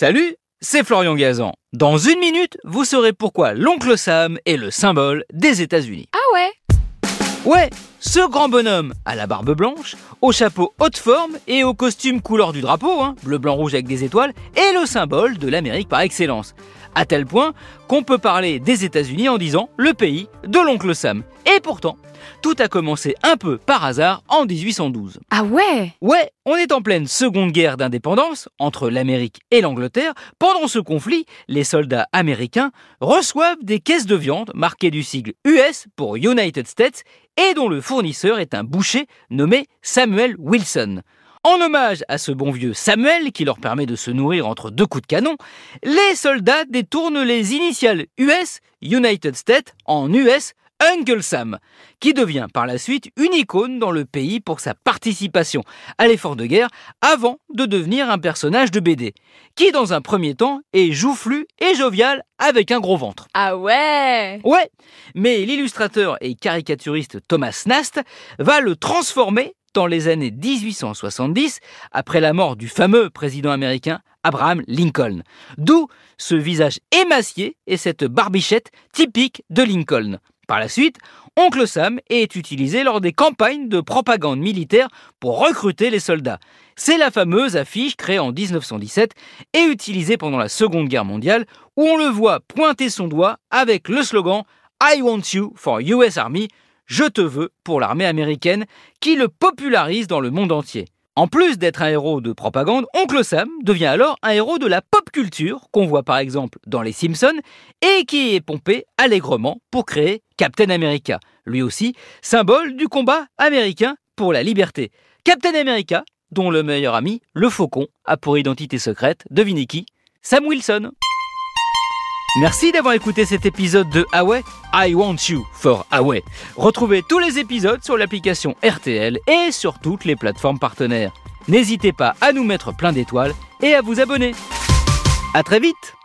Salut, c'est Florian Gazan. Dans une minute, vous saurez pourquoi l'oncle Sam est le symbole des États-Unis. Ah ouais? Ouais, ce grand bonhomme à la barbe blanche, au chapeau haute forme et au costume couleur du drapeau, hein, bleu, blanc, rouge avec des étoiles, est le symbole de l'Amérique par excellence. À tel point qu'on peut parler des États-Unis en disant le pays de l'oncle Sam. Et pourtant, tout a commencé un peu par hasard en 1812. Ah ouais? Ouais, on est en pleine seconde guerre d'indépendance entre l'Amérique et l'Angleterre. Pendant ce conflit, les soldats américains reçoivent des caisses de viande marquées du sigle US pour United States et dont le fournisseur est un boucher nommé Samuel Wilson. En hommage à ce bon vieux Samuel qui leur permet de se nourrir entre deux coups de canon, les soldats détournent les initiales US, United States, en US, Uncle Sam, qui devient par la suite une icône dans le pays pour sa participation à l'effort de guerre avant de devenir un personnage de BD, qui dans un premier temps est joufflu et jovial avec un gros ventre. Ah ouais Ouais, mais l'illustrateur et caricaturiste Thomas Nast va le transformer dans les années 1870, après la mort du fameux président américain Abraham Lincoln. D'où ce visage émacié et cette barbichette typique de Lincoln. Par la suite, Oncle Sam est utilisé lors des campagnes de propagande militaire pour recruter les soldats. C'est la fameuse affiche créée en 1917 et utilisée pendant la Seconde Guerre mondiale où on le voit pointer son doigt avec le slogan I want you for US Army, je te veux pour l'armée américaine, qui le popularise dans le monde entier. En plus d'être un héros de propagande, Oncle Sam devient alors un héros de la pop culture, qu'on voit par exemple dans Les Simpsons, et qui est pompé allègrement pour créer Captain America, lui aussi symbole du combat américain pour la liberté. Captain America, dont le meilleur ami, le faucon, a pour identité secrète, devinez qui Sam Wilson. Merci d'avoir écouté cet épisode de Huawei I Want You for Huawei. Retrouvez tous les épisodes sur l'application RTL et sur toutes les plateformes partenaires. N'hésitez pas à nous mettre plein d'étoiles et à vous abonner. À très vite